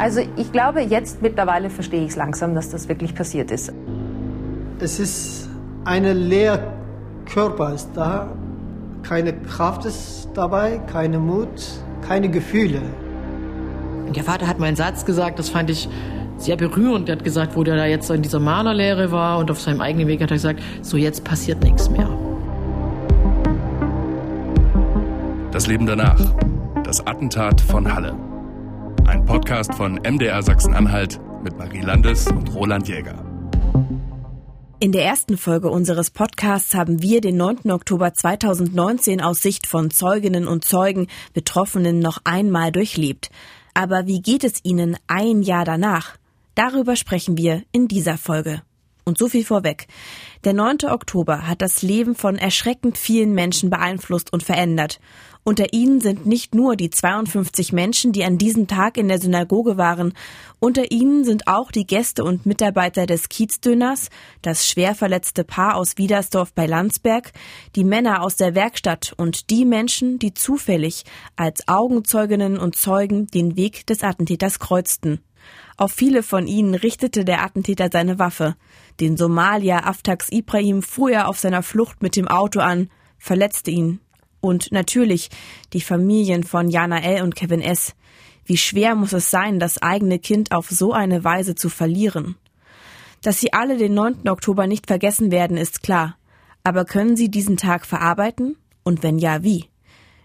Also ich glaube, jetzt mittlerweile verstehe ich es langsam, dass das wirklich passiert ist. Es ist eine leer Körper ist da, keine Kraft ist dabei, keine Mut, keine Gefühle. Der Vater hat meinen Satz gesagt, das fand ich sehr berührend. Er hat gesagt, wo der da jetzt in dieser Malerlehre war und auf seinem eigenen Weg hat er gesagt, so jetzt passiert nichts mehr. Das Leben danach. Das Attentat von Halle. Podcast von MDR Sachsen-Anhalt mit Marie Landes und Roland Jäger. In der ersten Folge unseres Podcasts haben wir den 9. Oktober 2019 aus Sicht von Zeuginnen und Zeugen Betroffenen noch einmal durchlebt. Aber wie geht es ihnen ein Jahr danach? Darüber sprechen wir in dieser Folge. Und so viel vorweg. Der 9. Oktober hat das Leben von erschreckend vielen Menschen beeinflusst und verändert. Unter ihnen sind nicht nur die 52 Menschen, die an diesem Tag in der Synagoge waren. Unter ihnen sind auch die Gäste und Mitarbeiter des Kiezdöners, das schwer verletzte Paar aus Wiedersdorf bei Landsberg, die Männer aus der Werkstatt und die Menschen, die zufällig als Augenzeuginnen und Zeugen den Weg des Attentäters kreuzten. Auf viele von ihnen richtete der Attentäter seine Waffe. Den Somalier Aftax Ibrahim fuhr er auf seiner Flucht mit dem Auto an, verletzte ihn und natürlich die Familien von Jana L. und Kevin S. Wie schwer muss es sein, das eigene Kind auf so eine Weise zu verlieren? Dass sie alle den 9. Oktober nicht vergessen werden, ist klar. Aber können sie diesen Tag verarbeiten? Und wenn ja, wie?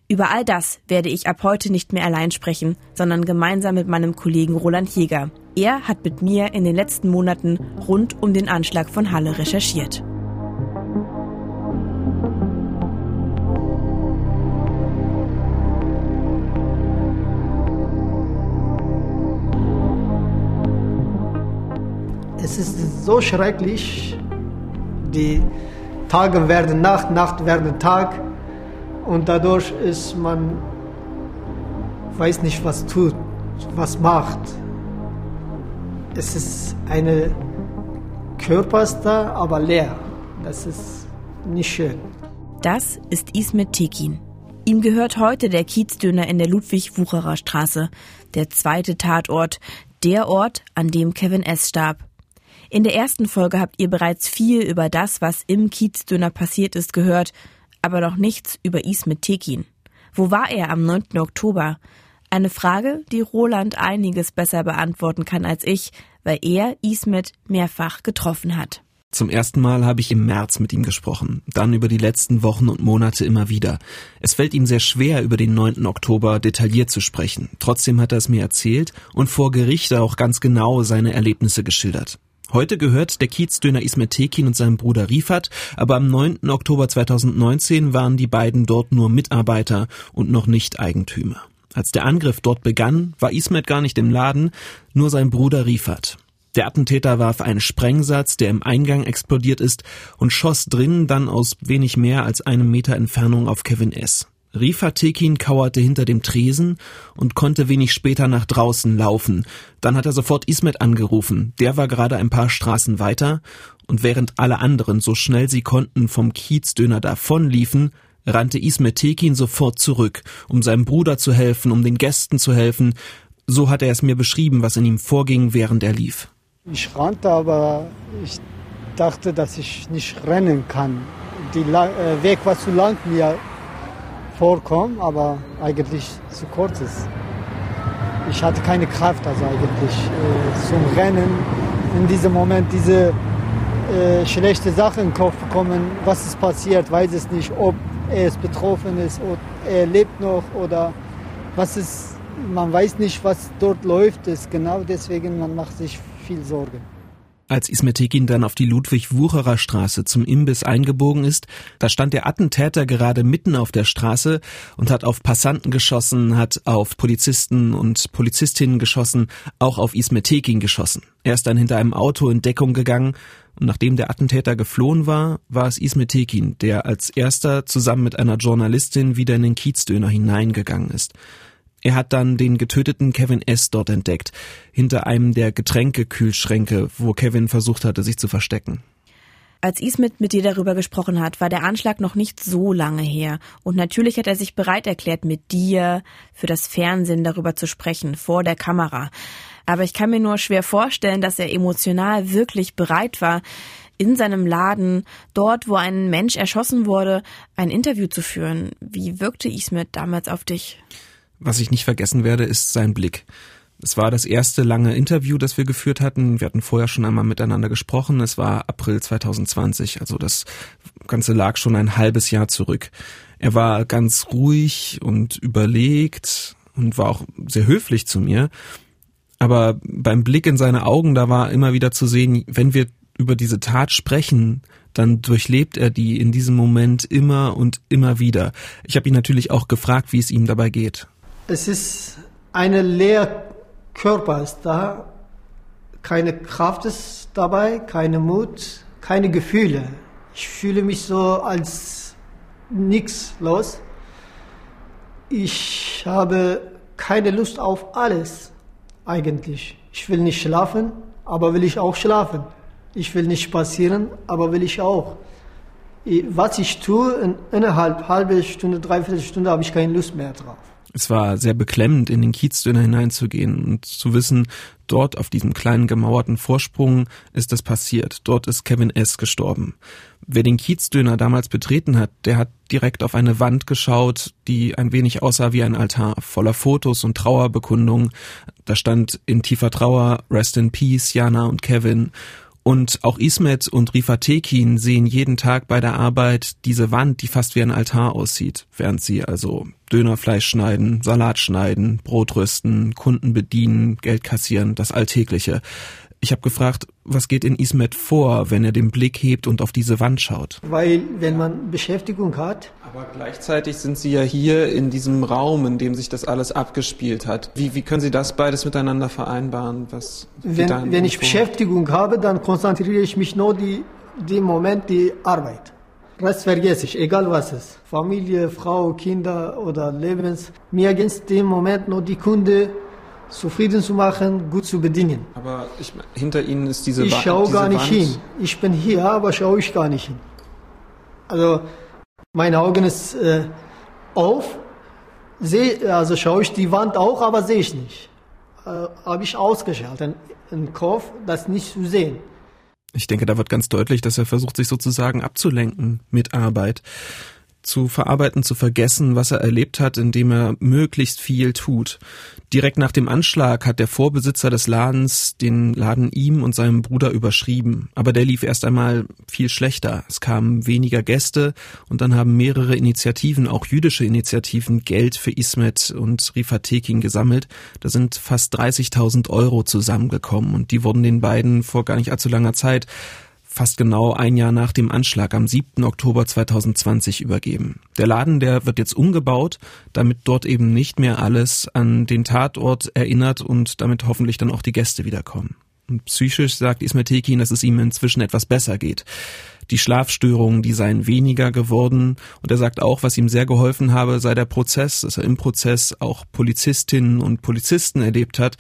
Über all das werde ich ab heute nicht mehr allein sprechen, sondern gemeinsam mit meinem Kollegen Roland Jäger. Er hat mit mir in den letzten Monaten rund um den Anschlag von Halle recherchiert. So schrecklich. Die Tage werden Nacht, Nacht werden Tag. Und dadurch ist man, weiß nicht, was tut, was macht. Es ist eine Körper da, aber leer. Das ist nicht schön. Das ist Ismet Tekin. Ihm gehört heute der Kiezdöner in der Ludwig-Wucherer Straße, der zweite Tatort, der Ort, an dem Kevin S. starb. In der ersten Folge habt ihr bereits viel über das, was im Kiezdöner passiert ist, gehört, aber noch nichts über Ismet Tekin. Wo war er am 9. Oktober? Eine Frage, die Roland einiges besser beantworten kann als ich, weil er Ismet mehrfach getroffen hat. Zum ersten Mal habe ich im März mit ihm gesprochen, dann über die letzten Wochen und Monate immer wieder. Es fällt ihm sehr schwer, über den 9. Oktober detailliert zu sprechen. Trotzdem hat er es mir erzählt und vor Gericht auch ganz genau seine Erlebnisse geschildert. Heute gehört der Kiezdöner Ismet Tekin und seinem Bruder Rifat, aber am 9. Oktober 2019 waren die beiden dort nur Mitarbeiter und noch nicht Eigentümer. Als der Angriff dort begann, war Ismet gar nicht im Laden, nur sein Bruder Rifat. Der Attentäter warf einen Sprengsatz, der im Eingang explodiert ist, und schoss drinnen dann aus wenig mehr als einem Meter Entfernung auf Kevin S. Rifa Tekin kauerte hinter dem Tresen und konnte wenig später nach draußen laufen. Dann hat er sofort Ismet angerufen. Der war gerade ein paar Straßen weiter und während alle anderen so schnell sie konnten vom Kiezdöner davonliefen, rannte Ismet Tekin sofort zurück, um seinem Bruder zu helfen, um den Gästen zu helfen. So hat er es mir beschrieben, was in ihm vorging, während er lief. Ich rannte, aber ich dachte, dass ich nicht rennen kann. Der äh, Weg war zu lang mir vorkommen, aber eigentlich zu kurz ist. Ich hatte keine Kraft, also eigentlich äh, zum Rennen. In diesem Moment diese äh, schlechte Sachen im Kopf bekommen, was ist passiert, weiß es nicht, ob er es betroffen ist, ob er lebt noch oder was ist, man weiß nicht, was dort läuft, ist genau deswegen, man macht sich viel Sorgen. Als Ismetekin dann auf die Ludwig-Wucherer Straße zum Imbiss eingebogen ist, da stand der Attentäter gerade mitten auf der Straße und hat auf Passanten geschossen, hat auf Polizisten und Polizistinnen geschossen, auch auf Ismetekin geschossen. Er ist dann hinter einem Auto in Deckung gegangen und nachdem der Attentäter geflohen war, war es Ismetekin, der als erster zusammen mit einer Journalistin wieder in den Kiezdöner hineingegangen ist. Er hat dann den getöteten Kevin S. dort entdeckt, hinter einem der Getränkekühlschränke, wo Kevin versucht hatte, sich zu verstecken. Als Ismet mit dir darüber gesprochen hat, war der Anschlag noch nicht so lange her. Und natürlich hat er sich bereit erklärt, mit dir für das Fernsehen darüber zu sprechen, vor der Kamera. Aber ich kann mir nur schwer vorstellen, dass er emotional wirklich bereit war, in seinem Laden, dort, wo ein Mensch erschossen wurde, ein Interview zu führen. Wie wirkte Ismet damals auf dich? Was ich nicht vergessen werde, ist sein Blick. Es war das erste lange Interview, das wir geführt hatten. Wir hatten vorher schon einmal miteinander gesprochen. Es war April 2020, also das Ganze lag schon ein halbes Jahr zurück. Er war ganz ruhig und überlegt und war auch sehr höflich zu mir. Aber beim Blick in seine Augen, da war immer wieder zu sehen, wenn wir über diese Tat sprechen, dann durchlebt er die in diesem Moment immer und immer wieder. Ich habe ihn natürlich auch gefragt, wie es ihm dabei geht. Es ist eine leer Körper ist da, keine Kraft ist dabei, keine Mut, keine Gefühle. Ich fühle mich so als nichts los. Ich habe keine Lust auf alles eigentlich. Ich will nicht schlafen, aber will ich auch schlafen. Ich will nicht spazieren, aber will ich auch. Was ich tue, in innerhalb halbe Stunde, dreiviertel Stunde habe ich keine Lust mehr drauf. Es war sehr beklemmend, in den Kiezdöner hineinzugehen und zu wissen, dort auf diesem kleinen gemauerten Vorsprung ist es passiert. Dort ist Kevin S. gestorben. Wer den Kiezdöner damals betreten hat, der hat direkt auf eine Wand geschaut, die ein wenig aussah wie ein Altar, voller Fotos und Trauerbekundungen. Da stand in tiefer Trauer Rest in Peace, Jana und Kevin. Und auch Ismet und Rifa Tekin sehen jeden Tag bei der Arbeit diese Wand, die fast wie ein Altar aussieht, während sie also Dönerfleisch schneiden, Salat schneiden, Brot rüsten, Kunden bedienen, Geld kassieren, das Alltägliche. Ich habe gefragt, was geht in Ismet vor, wenn er den Blick hebt und auf diese Wand schaut? Weil wenn man Beschäftigung hat. Aber gleichzeitig sind Sie ja hier in diesem Raum, in dem sich das alles abgespielt hat. Wie, wie können Sie das beides miteinander vereinbaren? Was wenn, wenn ich vor? Beschäftigung habe, dann konzentriere ich mich nur die, die Moment die Arbeit. Rest vergesse ich, egal was es ist. Familie, Frau, Kinder oder Lebens. Mir geht es dem Moment nur die Kunde zufrieden zu machen, gut zu bedienen. Aber ich, hinter Ihnen ist diese Wand. Ich schaue gar nicht Wand. hin. Ich bin hier, aber schaue ich gar nicht hin. Also meine Augen ist äh, auf, seh, also schaue ich die Wand auch, aber sehe ich nicht. Äh, Habe ich ausgeschaltet, im Kopf, das nicht zu sehen. Ich denke, da wird ganz deutlich, dass er versucht, sich sozusagen abzulenken mit Arbeit zu verarbeiten, zu vergessen, was er erlebt hat, indem er möglichst viel tut. Direkt nach dem Anschlag hat der Vorbesitzer des Ladens den Laden ihm und seinem Bruder überschrieben. Aber der lief erst einmal viel schlechter. Es kamen weniger Gäste und dann haben mehrere Initiativen, auch jüdische Initiativen, Geld für Ismet und Rifatekin gesammelt. Da sind fast 30.000 Euro zusammengekommen und die wurden den beiden vor gar nicht allzu langer Zeit fast genau ein Jahr nach dem Anschlag am 7. Oktober 2020 übergeben. Der Laden, der wird jetzt umgebaut, damit dort eben nicht mehr alles an den Tatort erinnert und damit hoffentlich dann auch die Gäste wiederkommen. Und psychisch sagt Ismail Tekin, dass es ihm inzwischen etwas besser geht. Die Schlafstörungen, die seien weniger geworden. Und er sagt auch, was ihm sehr geholfen habe, sei der Prozess, dass er im Prozess auch Polizistinnen und Polizisten erlebt hat,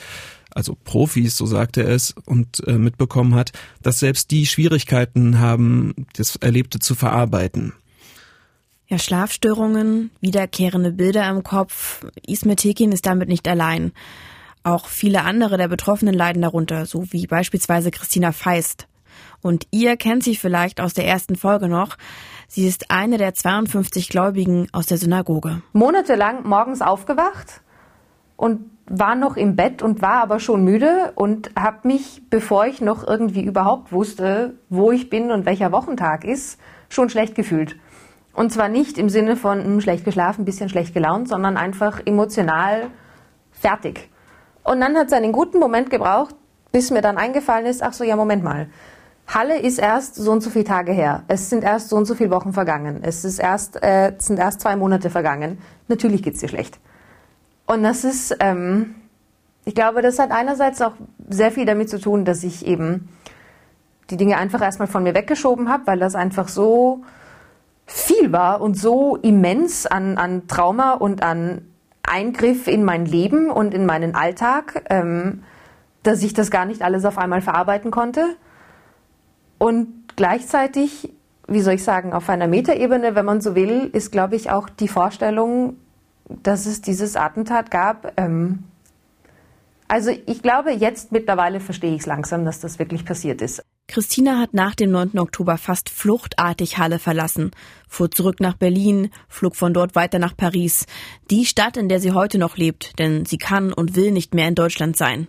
also Profis, so sagte er es, und äh, mitbekommen hat, dass selbst die Schwierigkeiten haben, das Erlebte zu verarbeiten. Ja, Schlafstörungen, wiederkehrende Bilder im Kopf. Ismet Tekin ist damit nicht allein. Auch viele andere der Betroffenen leiden darunter, so wie beispielsweise Christina Feist. Und ihr kennt sie vielleicht aus der ersten Folge noch. Sie ist eine der 52 Gläubigen aus der Synagoge. Monatelang morgens aufgewacht und war noch im Bett und war aber schon müde und habe mich, bevor ich noch irgendwie überhaupt wusste, wo ich bin und welcher Wochentag ist, schon schlecht gefühlt. Und zwar nicht im Sinne von hm, schlecht geschlafen, bisschen schlecht gelaunt, sondern einfach emotional fertig. Und dann hat es einen guten Moment gebraucht, bis mir dann eingefallen ist, ach so, ja, Moment mal. Halle ist erst so und so viele Tage her. Es sind erst so und so viele Wochen vergangen. Es ist erst, äh, sind erst zwei Monate vergangen. Natürlich geht's dir schlecht. Und das ist, ähm, ich glaube, das hat einerseits auch sehr viel damit zu tun, dass ich eben die Dinge einfach erstmal von mir weggeschoben habe, weil das einfach so viel war und so immens an, an Trauma und an Eingriff in mein Leben und in meinen Alltag, ähm, dass ich das gar nicht alles auf einmal verarbeiten konnte. Und gleichzeitig, wie soll ich sagen, auf einer Metaebene, wenn man so will, ist, glaube ich, auch die Vorstellung, dass es dieses Attentat gab, ähm, Also ich glaube, jetzt mittlerweile verstehe ich es langsam, dass das wirklich passiert ist. Christina hat nach dem 9. Oktober fast fluchtartig Halle verlassen, fuhr zurück nach Berlin, flog von dort weiter nach Paris, die Stadt, in der sie heute noch lebt, denn sie kann und will nicht mehr in Deutschland sein.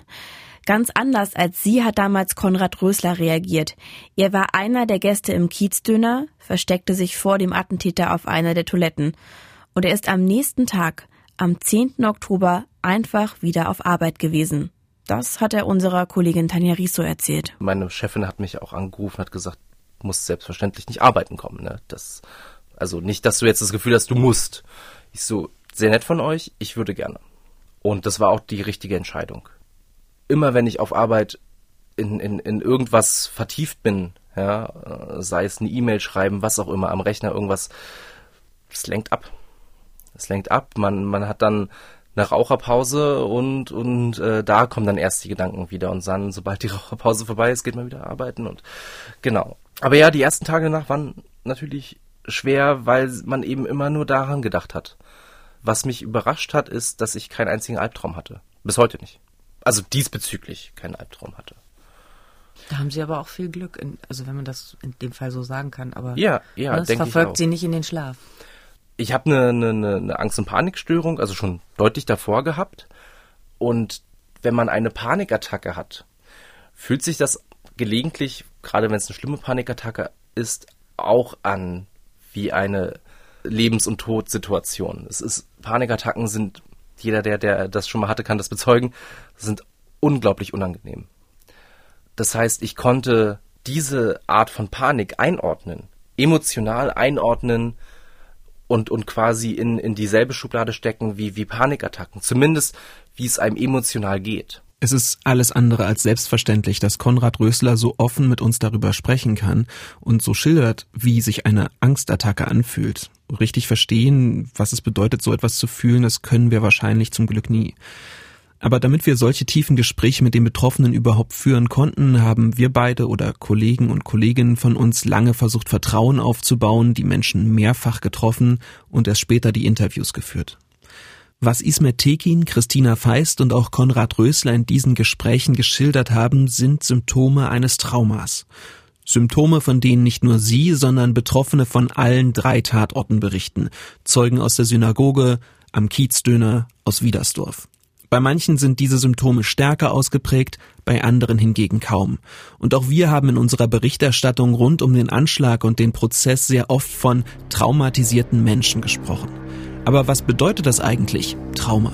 Ganz anders als sie hat damals Konrad Rösler reagiert. Er war einer der Gäste im Kiezdöner, versteckte sich vor dem Attentäter auf einer der Toiletten. Und er ist am nächsten Tag, am 10. Oktober, einfach wieder auf Arbeit gewesen. Das hat er unserer Kollegin Tanja Riso erzählt. Meine Chefin hat mich auch angerufen, hat gesagt, du musst selbstverständlich nicht arbeiten kommen. Ne? Das, also nicht, dass du jetzt das Gefühl hast, du musst. Ich so, sehr nett von euch, ich würde gerne. Und das war auch die richtige Entscheidung. Immer wenn ich auf Arbeit in, in, in irgendwas vertieft bin, ja, sei es eine E-Mail schreiben, was auch immer, am Rechner irgendwas, es lenkt ab. Es lenkt ab. Man, man hat dann eine Raucherpause und, und äh, da kommen dann erst die Gedanken wieder und dann, sobald die Raucherpause vorbei ist, geht man wieder arbeiten und genau. Aber ja, die ersten Tage danach waren natürlich schwer, weil man eben immer nur daran gedacht hat. Was mich überrascht hat, ist, dass ich keinen einzigen Albtraum hatte. Bis heute nicht. Also diesbezüglich keinen Albtraum hatte. Da haben Sie aber auch viel Glück, in, also wenn man das in dem Fall so sagen kann. Aber ja, ja, ne, das verfolgt Sie nicht in den Schlaf ich habe eine, eine, eine Angst- und Panikstörung, also schon deutlich davor gehabt. Und wenn man eine Panikattacke hat, fühlt sich das gelegentlich, gerade wenn es eine schlimme Panikattacke ist, auch an wie eine Lebens- und Todsituation. Es ist Panikattacken sind jeder, der der das schon mal hatte, kann das bezeugen, sind unglaublich unangenehm. Das heißt, ich konnte diese Art von Panik einordnen, emotional einordnen, und, und quasi in, in dieselbe Schublade stecken wie, wie Panikattacken. Zumindest, wie es einem emotional geht. Es ist alles andere als selbstverständlich, dass Konrad Rösler so offen mit uns darüber sprechen kann und so schildert, wie sich eine Angstattacke anfühlt. Richtig verstehen, was es bedeutet, so etwas zu fühlen, das können wir wahrscheinlich zum Glück nie. Aber damit wir solche tiefen Gespräche mit den Betroffenen überhaupt führen konnten, haben wir beide oder Kollegen und Kolleginnen von uns lange versucht, Vertrauen aufzubauen, die Menschen mehrfach getroffen und erst später die Interviews geführt. Was Ismet Tekin, Christina Feist und auch Konrad Rösler in diesen Gesprächen geschildert haben, sind Symptome eines Traumas. Symptome, von denen nicht nur sie, sondern Betroffene von allen drei Tatorten berichten. Zeugen aus der Synagoge, am Kiezdöner, aus Wiedersdorf. Bei manchen sind diese Symptome stärker ausgeprägt, bei anderen hingegen kaum. Und auch wir haben in unserer Berichterstattung rund um den Anschlag und den Prozess sehr oft von traumatisierten Menschen gesprochen. Aber was bedeutet das eigentlich, Trauma?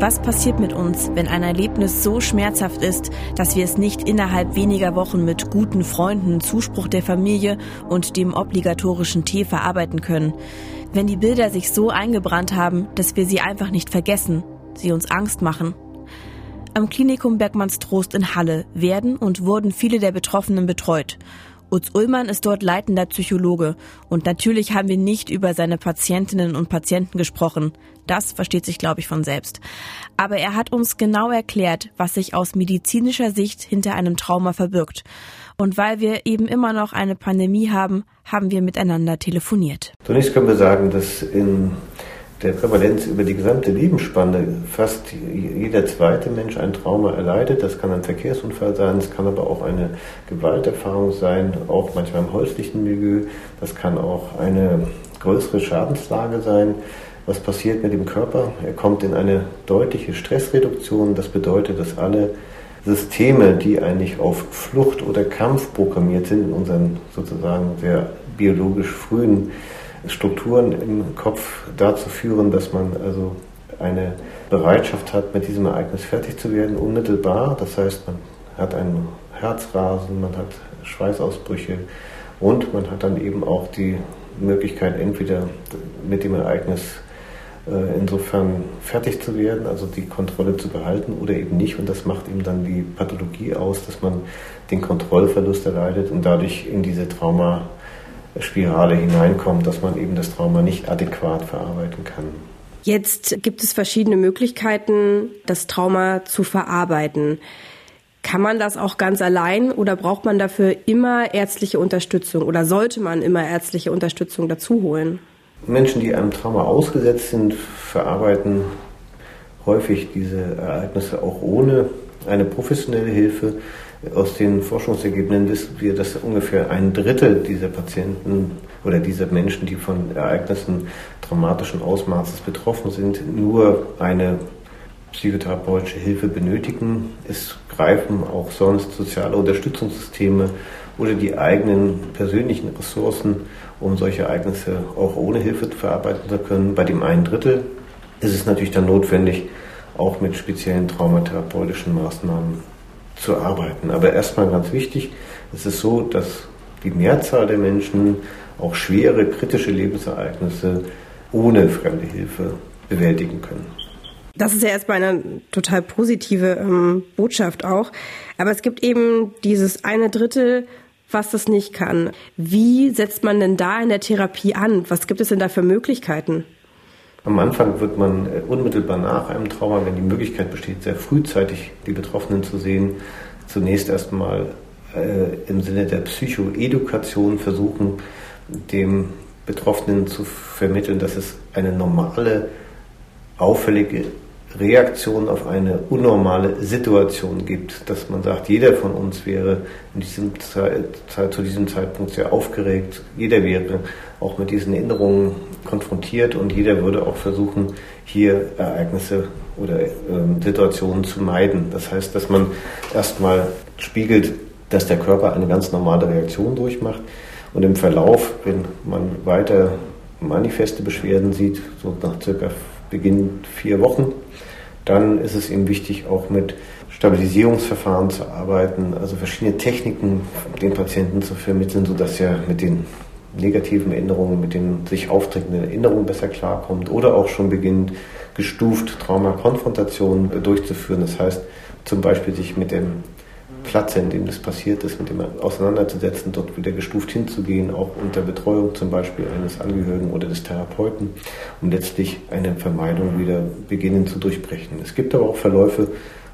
Was passiert mit uns, wenn ein Erlebnis so schmerzhaft ist, dass wir es nicht innerhalb weniger Wochen mit guten Freunden, Zuspruch der Familie und dem obligatorischen Tee verarbeiten können? Wenn die Bilder sich so eingebrannt haben, dass wir sie einfach nicht vergessen, sie uns Angst machen? Am Klinikum Bergmannstrost in Halle werden und wurden viele der Betroffenen betreut. Utz Ullmann ist dort leitender Psychologe und natürlich haben wir nicht über seine Patientinnen und Patienten gesprochen. Das versteht sich, glaube ich, von selbst. Aber er hat uns genau erklärt, was sich aus medizinischer Sicht hinter einem Trauma verbirgt. Und weil wir eben immer noch eine Pandemie haben, haben wir miteinander telefoniert. Zunächst können wir sagen, dass in der Prävalenz über die gesamte Lebensspanne fast jeder zweite Mensch ein Trauma erleidet. Das kann ein Verkehrsunfall sein, es kann aber auch eine Gewalterfahrung sein, auch manchmal im häuslichen Milieu. Das kann auch eine größere Schadenslage sein. Was passiert mit dem Körper? Er kommt in eine deutliche Stressreduktion. Das bedeutet, dass alle Systeme, die eigentlich auf Flucht oder Kampf programmiert sind, in unseren sozusagen sehr biologisch frühen Strukturen im Kopf dazu führen, dass man also eine Bereitschaft hat, mit diesem Ereignis fertig zu werden, unmittelbar. Das heißt, man hat einen Herzrasen, man hat Schweißausbrüche und man hat dann eben auch die Möglichkeit, entweder mit dem Ereignis äh, insofern fertig zu werden, also die Kontrolle zu behalten oder eben nicht. Und das macht eben dann die Pathologie aus, dass man den Kontrollverlust erleidet und dadurch in diese Trauma Spirale hineinkommt, dass man eben das Trauma nicht adäquat verarbeiten kann. Jetzt gibt es verschiedene Möglichkeiten, das Trauma zu verarbeiten. Kann man das auch ganz allein oder braucht man dafür immer ärztliche Unterstützung oder sollte man immer ärztliche Unterstützung dazu holen? Menschen, die einem Trauma ausgesetzt sind, verarbeiten häufig diese Ereignisse auch ohne eine professionelle Hilfe. Aus den Forschungsergebnissen wissen wir, dass ungefähr ein Drittel dieser Patienten oder dieser Menschen, die von Ereignissen traumatischen Ausmaßes betroffen sind, nur eine psychotherapeutische Hilfe benötigen. Es greifen auch sonst soziale Unterstützungssysteme oder die eigenen persönlichen Ressourcen, um solche Ereignisse auch ohne Hilfe verarbeiten zu können. Bei dem einen Drittel ist es natürlich dann notwendig, auch mit speziellen traumatherapeutischen Maßnahmen zu arbeiten. Aber erstmal ganz wichtig, es ist so, dass die Mehrzahl der Menschen auch schwere kritische Lebensereignisse ohne fremde Hilfe bewältigen können. Das ist ja erstmal eine total positive ähm, Botschaft auch. Aber es gibt eben dieses eine Drittel, was das nicht kann. Wie setzt man denn da in der Therapie an? Was gibt es denn da für Möglichkeiten? Am Anfang wird man äh, unmittelbar nach einem Trauma, wenn die Möglichkeit besteht, sehr frühzeitig die Betroffenen zu sehen, zunächst erstmal äh, im Sinne der Psychoedukation versuchen, dem Betroffenen zu vermitteln, dass es eine normale, auffällige Reaktion auf eine unnormale Situation gibt, dass man sagt, jeder von uns wäre diesem Zeit, zu diesem Zeitpunkt sehr aufgeregt, jeder wäre auch mit diesen Erinnerungen konfrontiert und jeder würde auch versuchen, hier Ereignisse oder äh, Situationen zu meiden. Das heißt, dass man erstmal spiegelt, dass der Körper eine ganz normale Reaktion durchmacht und im Verlauf, wenn man weiter manifeste Beschwerden sieht, so nach circa Beginn vier Wochen, dann ist es eben wichtig, auch mit Stabilisierungsverfahren zu arbeiten, also verschiedene Techniken den Patienten zu vermitteln, sodass er mit den negativen Erinnerungen, mit den sich auftretenden Erinnerungen besser klarkommt oder auch schon beginnt, gestuft Traumakonfrontationen durchzuführen. Das heißt, zum Beispiel sich mit dem Platz, in dem das passiert ist, mit dem auseinanderzusetzen, dort wieder gestuft hinzugehen, auch unter Betreuung zum Beispiel eines Angehörigen oder des Therapeuten, um letztlich eine Vermeidung wieder beginnen zu durchbrechen. Es gibt aber auch Verläufe,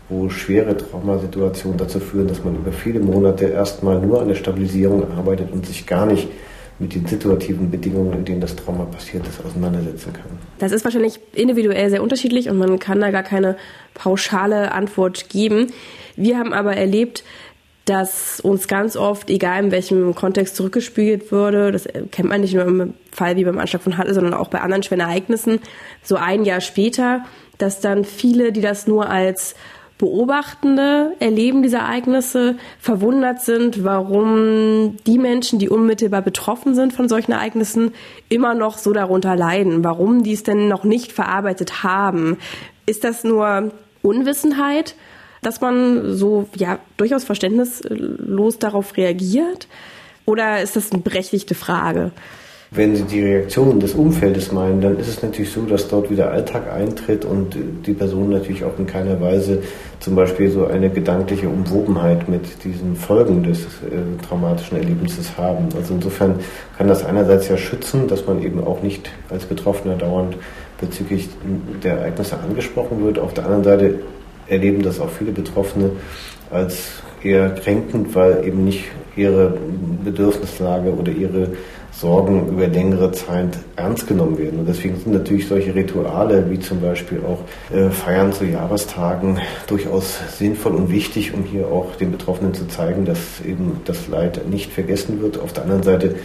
wo schwere Traumasituationen dazu führen, dass man über viele Monate erstmal nur an der Stabilisierung arbeitet und sich gar nicht mit den situativen Bedingungen, in denen das Trauma passiert ist, auseinandersetzen kann. Das ist wahrscheinlich individuell sehr unterschiedlich und man kann da gar keine pauschale Antwort geben. Wir haben aber erlebt, dass uns ganz oft, egal in welchem Kontext zurückgespiegelt wurde, das kennt man nicht nur im Fall wie beim Anschlag von Halle, sondern auch bei anderen schweren Ereignissen, so ein Jahr später, dass dann viele, die das nur als Beobachtende erleben diese Ereignisse, verwundert sind, warum die Menschen, die unmittelbar betroffen sind von solchen Ereignissen, immer noch so darunter leiden, warum die es denn noch nicht verarbeitet haben. Ist das nur Unwissenheit, dass man so ja durchaus verständnislos darauf reagiert? Oder ist das eine berechtigte Frage? Wenn Sie die Reaktionen des Umfeldes meinen, dann ist es natürlich so, dass dort wieder Alltag eintritt und die Personen natürlich auch in keiner Weise zum Beispiel so eine gedankliche Umwobenheit mit diesen Folgen des äh, traumatischen Erlebnisses haben. Also insofern kann das einerseits ja schützen, dass man eben auch nicht als Betroffener dauernd bezüglich der Ereignisse angesprochen wird. Auf der anderen Seite erleben das auch viele Betroffene als eher kränkend, weil eben nicht ihre Bedürfnislage oder ihre Sorgen über längere Zeit ernst genommen werden. Und deswegen sind natürlich solche Rituale wie zum Beispiel auch äh, Feiern zu Jahrestagen durchaus sinnvoll und wichtig, um hier auch den Betroffenen zu zeigen, dass eben das Leid nicht vergessen wird. Auf der anderen Seite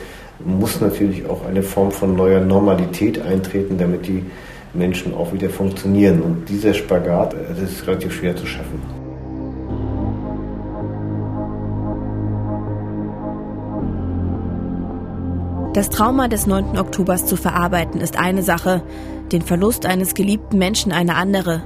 muss natürlich auch eine Form von neuer Normalität eintreten, damit die Menschen auch wieder funktionieren. Und dieser Spagat, äh, das ist relativ schwer zu schaffen. Das Trauma des 9. Oktobers zu verarbeiten ist eine Sache, den Verlust eines geliebten Menschen eine andere.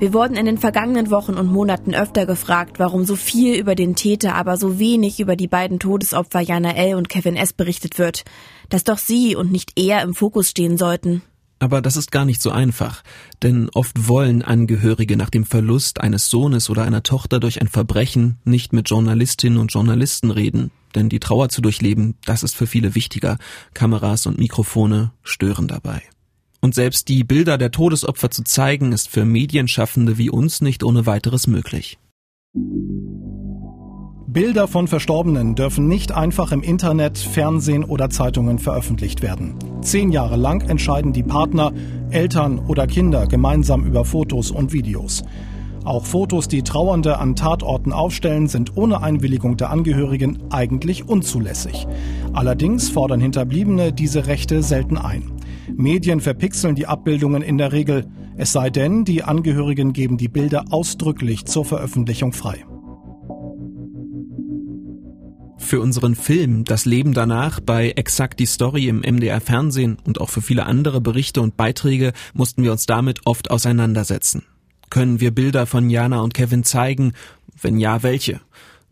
Wir wurden in den vergangenen Wochen und Monaten öfter gefragt, warum so viel über den Täter, aber so wenig über die beiden Todesopfer Jana L. und Kevin S. berichtet wird, dass doch sie und nicht er im Fokus stehen sollten. Aber das ist gar nicht so einfach, denn oft wollen Angehörige nach dem Verlust eines Sohnes oder einer Tochter durch ein Verbrechen nicht mit Journalistinnen und Journalisten reden, denn die Trauer zu durchleben, das ist für viele wichtiger. Kameras und Mikrofone stören dabei. Und selbst die Bilder der Todesopfer zu zeigen, ist für Medienschaffende wie uns nicht ohne weiteres möglich. Bilder von Verstorbenen dürfen nicht einfach im Internet, Fernsehen oder Zeitungen veröffentlicht werden. Zehn Jahre lang entscheiden die Partner, Eltern oder Kinder gemeinsam über Fotos und Videos. Auch Fotos, die Trauernde an Tatorten aufstellen, sind ohne Einwilligung der Angehörigen eigentlich unzulässig. Allerdings fordern Hinterbliebene diese Rechte selten ein. Medien verpixeln die Abbildungen in der Regel, es sei denn, die Angehörigen geben die Bilder ausdrücklich zur Veröffentlichung frei. Für unseren Film Das Leben danach bei Exakt die Story im MDR Fernsehen und auch für viele andere Berichte und Beiträge mussten wir uns damit oft auseinandersetzen. Können wir Bilder von Jana und Kevin zeigen? Wenn ja, welche?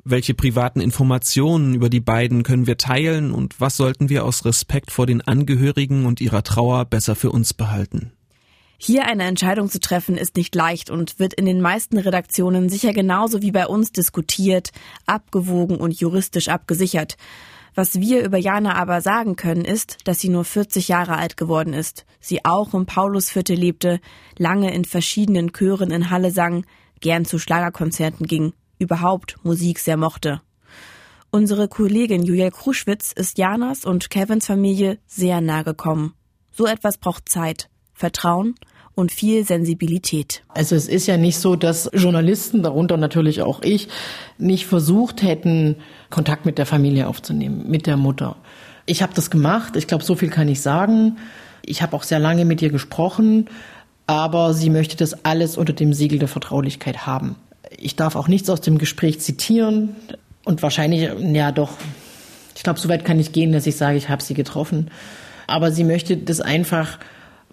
Welche privaten Informationen über die beiden können wir teilen und was sollten wir aus Respekt vor den Angehörigen und ihrer Trauer besser für uns behalten? Hier eine Entscheidung zu treffen ist nicht leicht und wird in den meisten Redaktionen sicher genauso wie bei uns diskutiert, abgewogen und juristisch abgesichert. Was wir über Jana aber sagen können, ist, dass sie nur 40 Jahre alt geworden ist, sie auch im Paulusviertel lebte, lange in verschiedenen Chören in Halle sang, gern zu Schlagerkonzerten ging, überhaupt Musik sehr mochte. Unsere Kollegin Juliel Kruschwitz ist Janas und Kevins Familie sehr nahe gekommen. So etwas braucht Zeit. Vertrauen und viel Sensibilität. Also es ist ja nicht so, dass Journalisten, darunter natürlich auch ich, nicht versucht hätten, Kontakt mit der Familie aufzunehmen, mit der Mutter. Ich habe das gemacht, ich glaube, so viel kann ich sagen. Ich habe auch sehr lange mit ihr gesprochen, aber sie möchte das alles unter dem Siegel der Vertraulichkeit haben. Ich darf auch nichts aus dem Gespräch zitieren und wahrscheinlich, ja doch, ich glaube, so weit kann ich gehen, dass ich sage, ich habe sie getroffen. Aber sie möchte das einfach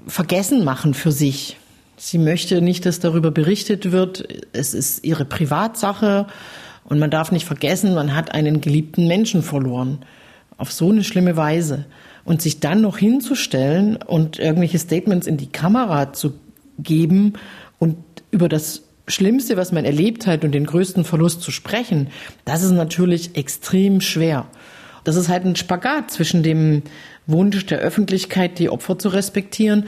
vergessen machen für sich. Sie möchte nicht, dass darüber berichtet wird. Es ist ihre Privatsache. Und man darf nicht vergessen, man hat einen geliebten Menschen verloren. Auf so eine schlimme Weise. Und sich dann noch hinzustellen und irgendwelche Statements in die Kamera zu geben und über das Schlimmste, was man erlebt hat und den größten Verlust zu sprechen, das ist natürlich extrem schwer. Das ist halt ein Spagat zwischen dem Wunsch der Öffentlichkeit, die Opfer zu respektieren,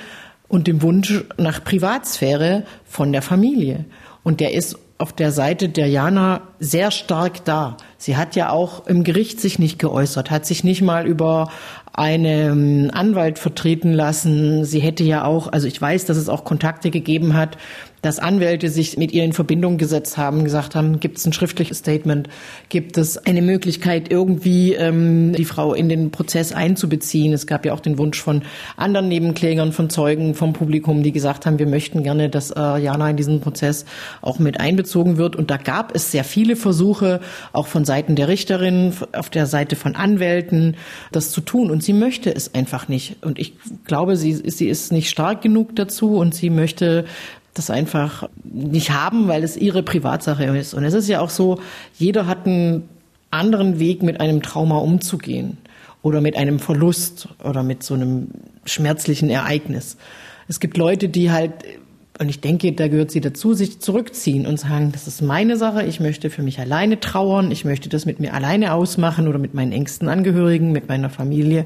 und dem Wunsch nach Privatsphäre von der Familie. Und der ist auf der Seite der Jana sehr stark da. Sie hat ja auch im Gericht sich nicht geäußert, hat sich nicht mal über einen Anwalt vertreten lassen. Sie hätte ja auch, also ich weiß, dass es auch Kontakte gegeben hat dass Anwälte sich mit ihr in Verbindung gesetzt haben, gesagt haben, gibt es ein schriftliches Statement, gibt es eine Möglichkeit, irgendwie ähm, die Frau in den Prozess einzubeziehen. Es gab ja auch den Wunsch von anderen Nebenklägern, von Zeugen, vom Publikum, die gesagt haben, wir möchten gerne, dass äh, Jana in diesen Prozess auch mit einbezogen wird. Und da gab es sehr viele Versuche, auch von Seiten der Richterin, auf der Seite von Anwälten, das zu tun. Und sie möchte es einfach nicht. Und ich glaube, sie, sie ist nicht stark genug dazu und sie möchte das einfach nicht haben, weil es ihre Privatsache ist. Und es ist ja auch so, jeder hat einen anderen Weg, mit einem Trauma umzugehen oder mit einem Verlust oder mit so einem schmerzlichen Ereignis. Es gibt Leute, die halt, und ich denke, da gehört sie dazu, sich zurückziehen und sagen, das ist meine Sache, ich möchte für mich alleine trauern, ich möchte das mit mir alleine ausmachen oder mit meinen engsten Angehörigen, mit meiner Familie.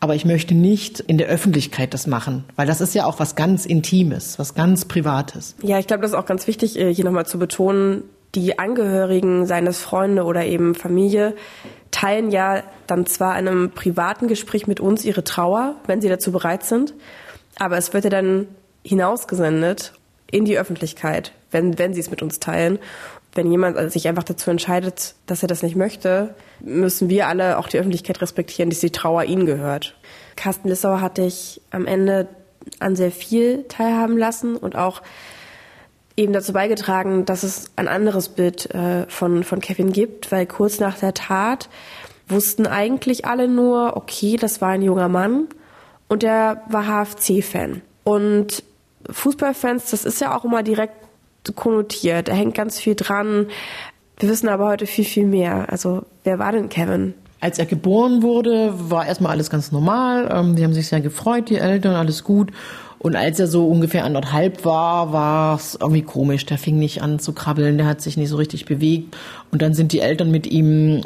Aber ich möchte nicht in der Öffentlichkeit das machen, weil das ist ja auch was ganz Intimes, was ganz Privates. Ja, ich glaube, das ist auch ganz wichtig, äh, hier nochmal zu betonen, die Angehörigen seines Freunde oder eben Familie teilen ja dann zwar in einem privaten Gespräch mit uns ihre Trauer, wenn sie dazu bereit sind, aber es wird ja dann hinausgesendet in die Öffentlichkeit, wenn, wenn sie es mit uns teilen wenn jemand sich einfach dazu entscheidet, dass er das nicht möchte, müssen wir alle auch die Öffentlichkeit respektieren, dass die Trauer ihnen gehört. Carsten Lissauer hat dich am Ende an sehr viel teilhaben lassen und auch eben dazu beigetragen, dass es ein anderes Bild äh, von, von Kevin gibt, weil kurz nach der Tat wussten eigentlich alle nur, okay, das war ein junger Mann und er war HFC-Fan. Und Fußballfans, das ist ja auch immer direkt konnotiert. Da hängt ganz viel dran. Wir wissen aber heute viel, viel mehr. Also, wer war denn Kevin? Als er geboren wurde, war erstmal alles ganz normal. Ähm, die haben sich sehr gefreut, die Eltern, alles gut. Und als er so ungefähr anderthalb war, war es irgendwie komisch. Der fing nicht an zu krabbeln, der hat sich nicht so richtig bewegt. Und dann sind die Eltern mit ihm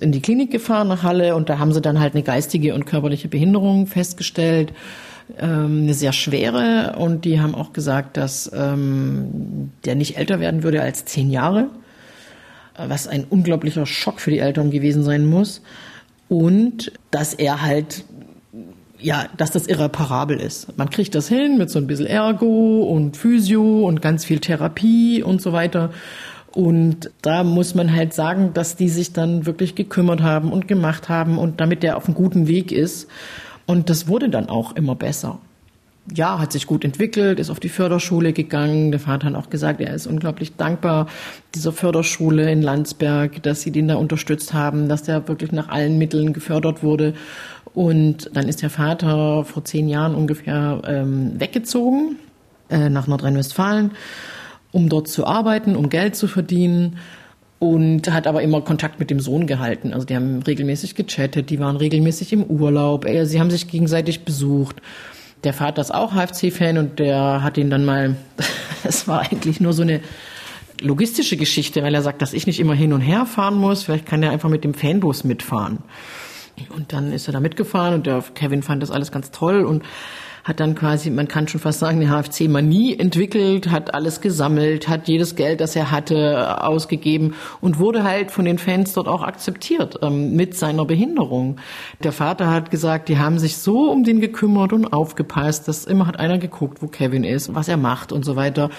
in die Klinik gefahren nach Halle und da haben sie dann halt eine geistige und körperliche Behinderung festgestellt ähm, eine sehr schwere und die haben auch gesagt, dass ähm, der nicht älter werden würde als zehn Jahre. was ein unglaublicher Schock für die Eltern gewesen sein muss. Und dass er halt ja, dass das irreparabel ist. Man kriegt das hin mit so ein bisschen Ergo und Physio und ganz viel Therapie und so weiter. Und da muss man halt sagen, dass die sich dann wirklich gekümmert haben und gemacht haben und damit der auf einem guten Weg ist. Und das wurde dann auch immer besser. Ja, hat sich gut entwickelt, ist auf die Förderschule gegangen. Der Vater hat auch gesagt, er ist unglaublich dankbar dieser Förderschule in Landsberg, dass sie den da unterstützt haben, dass der wirklich nach allen Mitteln gefördert wurde. Und dann ist der Vater vor zehn Jahren ungefähr ähm, weggezogen äh, nach Nordrhein-Westfalen, um dort zu arbeiten, um Geld zu verdienen und hat aber immer Kontakt mit dem Sohn gehalten. Also die haben regelmäßig gechattet, die waren regelmäßig im Urlaub, sie haben sich gegenseitig besucht. Der Vater ist auch HFC-Fan und der hat ihn dann mal, es war eigentlich nur so eine logistische Geschichte, weil er sagt, dass ich nicht immer hin und her fahren muss. Vielleicht kann er einfach mit dem Fanbus mitfahren. Und dann ist er da mitgefahren und der Kevin fand das alles ganz toll und hat dann quasi, man kann schon fast sagen, eine HFC-Manie entwickelt, hat alles gesammelt, hat jedes Geld, das er hatte, ausgegeben und wurde halt von den Fans dort auch akzeptiert ähm, mit seiner Behinderung. Der Vater hat gesagt, die haben sich so um den gekümmert und aufgepasst, dass immer hat einer geguckt, wo Kevin ist, was er macht und so weiter.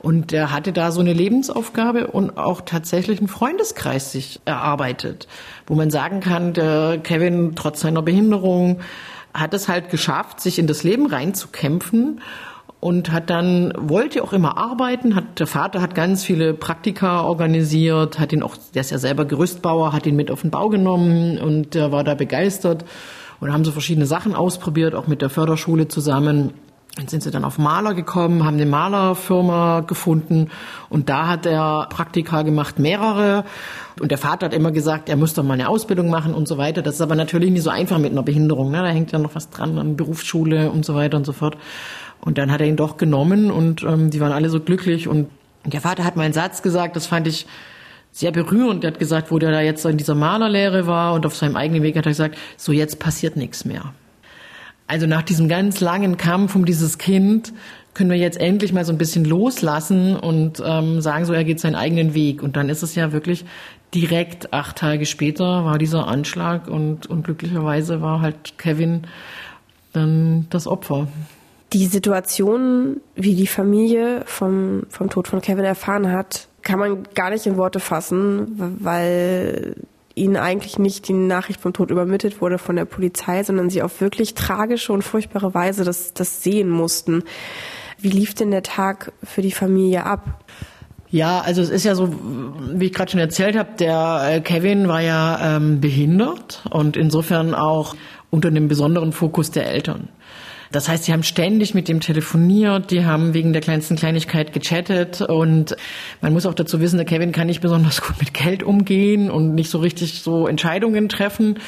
Und er hatte da so eine Lebensaufgabe und auch tatsächlich einen Freundeskreis sich erarbeitet, wo man sagen kann, der Kevin trotz seiner Behinderung hat es halt geschafft, sich in das Leben reinzukämpfen und hat dann wollte auch immer arbeiten hat der Vater hat ganz viele Praktika organisiert hat ihn auch der ist ja selber Gerüstbauer hat ihn mit auf den Bau genommen und der war da begeistert und haben so verschiedene Sachen ausprobiert auch mit der Förderschule zusammen dann sind sie dann auf Maler gekommen, haben eine Malerfirma gefunden und da hat er Praktika gemacht, mehrere. Und der Vater hat immer gesagt, er muss doch mal eine Ausbildung machen und so weiter. Das ist aber natürlich nicht so einfach mit einer Behinderung. Ne? Da hängt ja noch was dran an Berufsschule und so weiter und so fort. Und dann hat er ihn doch genommen und ähm, die waren alle so glücklich. Und der Vater hat mal einen Satz gesagt, das fand ich sehr berührend. Er hat gesagt, wo der da jetzt in dieser Malerlehre war und auf seinem eigenen Weg hat er gesagt, so jetzt passiert nichts mehr. Also nach diesem ganz langen Kampf um dieses Kind können wir jetzt endlich mal so ein bisschen loslassen und ähm, sagen, so er geht seinen eigenen Weg. Und dann ist es ja wirklich direkt acht Tage später war dieser Anschlag und, und glücklicherweise war halt Kevin dann das Opfer. Die Situation, wie die Familie vom, vom Tod von Kevin erfahren hat, kann man gar nicht in Worte fassen, weil ihnen eigentlich nicht die Nachricht vom Tod übermittelt wurde von der Polizei, sondern sie auf wirklich tragische und furchtbare Weise das, das sehen mussten. Wie lief denn der Tag für die Familie ab? Ja, also es ist ja so, wie ich gerade schon erzählt habe, der äh, Kevin war ja ähm, behindert und insofern auch unter dem besonderen Fokus der Eltern. Das heißt, sie haben ständig mit dem telefoniert, die haben wegen der kleinsten Kleinigkeit gechattet und man muss auch dazu wissen, der Kevin kann nicht besonders gut mit Geld umgehen und nicht so richtig so Entscheidungen treffen.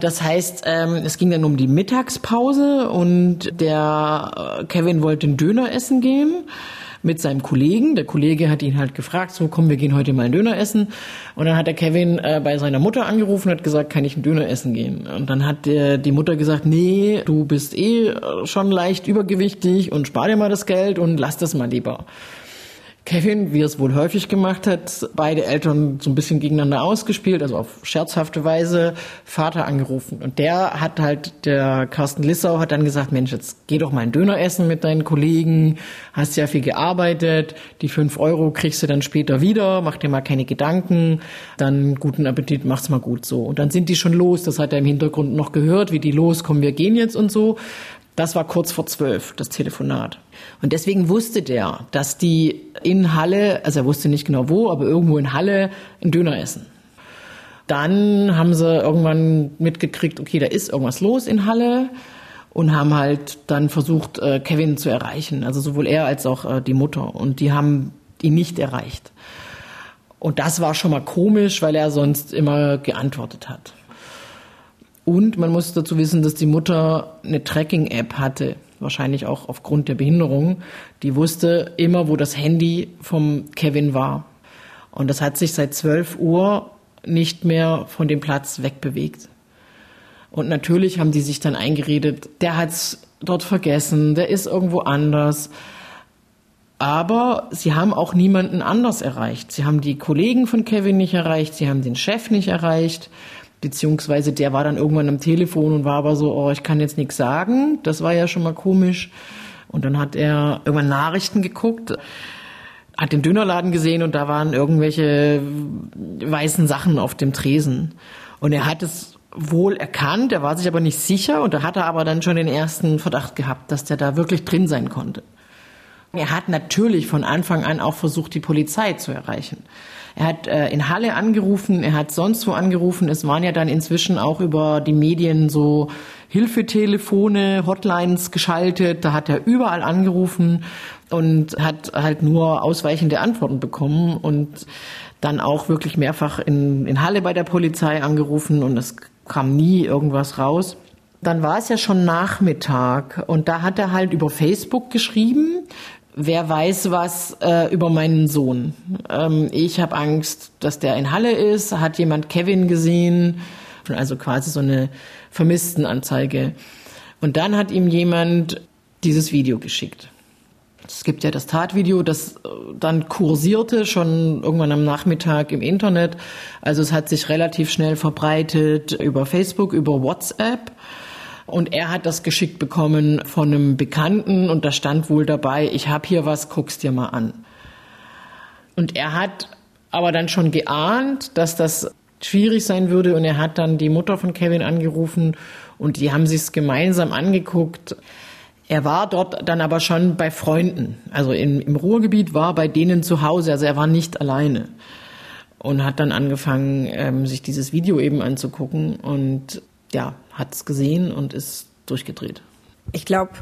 Das heißt, ähm, es ging dann um die Mittagspause und der äh, Kevin wollte einen Döner essen gehen mit seinem Kollegen. Der Kollege hat ihn halt gefragt, so komm, wir gehen heute mal einen Döner essen. Und dann hat der Kevin äh, bei seiner Mutter angerufen und hat gesagt, kann ich einen Döner essen gehen? Und dann hat der, die Mutter gesagt, nee, du bist eh schon leicht übergewichtig und spar dir mal das Geld und lass das mal lieber. Kevin, wie er es wohl häufig gemacht hat, beide Eltern so ein bisschen gegeneinander ausgespielt, also auf scherzhafte Weise, Vater angerufen. Und der hat halt, der Carsten Lissau hat dann gesagt, Mensch, jetzt geh doch mal ein Döner essen mit deinen Kollegen, hast ja viel gearbeitet, die fünf Euro kriegst du dann später wieder, mach dir mal keine Gedanken, dann guten Appetit, mach's mal gut so. Und dann sind die schon los, das hat er im Hintergrund noch gehört, wie die los, kommen, wir gehen jetzt und so. Das war kurz vor zwölf, das Telefonat. Und deswegen wusste der, dass die in Halle, also er wusste nicht genau wo, aber irgendwo in Halle einen Döner essen. Dann haben sie irgendwann mitgekriegt, okay, da ist irgendwas los in Halle und haben halt dann versucht, äh, Kevin zu erreichen. Also sowohl er als auch äh, die Mutter. Und die haben ihn nicht erreicht. Und das war schon mal komisch, weil er sonst immer geantwortet hat. Und man muss dazu wissen, dass die Mutter eine Tracking-App hatte, wahrscheinlich auch aufgrund der Behinderung. Die wusste immer, wo das Handy vom Kevin war. Und das hat sich seit 12 Uhr nicht mehr von dem Platz wegbewegt. Und natürlich haben die sich dann eingeredet, der hat's dort vergessen, der ist irgendwo anders. Aber sie haben auch niemanden anders erreicht. Sie haben die Kollegen von Kevin nicht erreicht, sie haben den Chef nicht erreicht, beziehungsweise der war dann irgendwann am Telefon und war aber so, oh, ich kann jetzt nichts sagen. Das war ja schon mal komisch. Und dann hat er irgendwann Nachrichten geguckt, hat den Dönerladen gesehen und da waren irgendwelche weißen Sachen auf dem Tresen. Und er hat es wohl erkannt, er war sich aber nicht sicher und da hat er aber dann schon den ersten Verdacht gehabt, dass der da wirklich drin sein konnte. Er hat natürlich von Anfang an auch versucht, die Polizei zu erreichen. Er hat äh, in Halle angerufen, er hat sonst wo angerufen. Es waren ja dann inzwischen auch über die Medien so Hilfetelefone, Hotlines geschaltet. Da hat er überall angerufen und hat halt nur ausweichende Antworten bekommen und dann auch wirklich mehrfach in, in Halle bei der Polizei angerufen und es kam nie irgendwas raus. Dann war es ja schon Nachmittag und da hat er halt über Facebook geschrieben, wer weiß was äh, über meinen Sohn. Ähm, ich habe Angst, dass der in Halle ist. Hat jemand Kevin gesehen? Also quasi so eine Vermisstenanzeige. Und dann hat ihm jemand dieses Video geschickt. Es gibt ja das Tatvideo, das äh, dann kursierte schon irgendwann am Nachmittag im Internet. Also es hat sich relativ schnell verbreitet über Facebook, über WhatsApp. Und er hat das geschickt bekommen von einem Bekannten und da stand wohl dabei, ich habe hier was, guck's dir mal an. Und er hat aber dann schon geahnt, dass das schwierig sein würde und er hat dann die Mutter von Kevin angerufen und die haben sich's gemeinsam angeguckt. Er war dort dann aber schon bei Freunden, also in, im Ruhrgebiet war bei denen zu Hause, also er war nicht alleine und hat dann angefangen, ähm, sich dieses Video eben anzugucken und ja, hat es gesehen und ist durchgedreht. Ich glaube,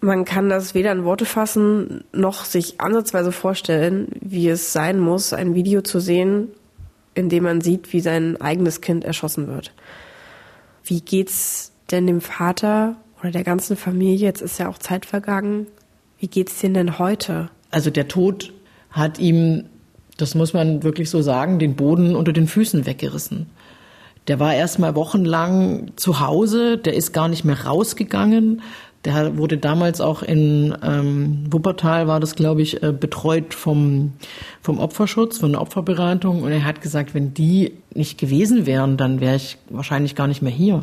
man kann das weder in Worte fassen, noch sich ansatzweise vorstellen, wie es sein muss, ein Video zu sehen, in dem man sieht, wie sein eigenes Kind erschossen wird. Wie geht's denn dem Vater oder der ganzen Familie? Jetzt ist ja auch Zeit vergangen. Wie geht's denen denn heute? Also der Tod hat ihm, das muss man wirklich so sagen, den Boden unter den Füßen weggerissen. Der war erst mal wochenlang zu Hause, der ist gar nicht mehr rausgegangen. Der wurde damals auch in ähm, Wuppertal, war das glaube ich, äh, betreut vom, vom Opferschutz, von der Opferberatung. Und er hat gesagt, wenn die nicht gewesen wären, dann wäre ich wahrscheinlich gar nicht mehr hier.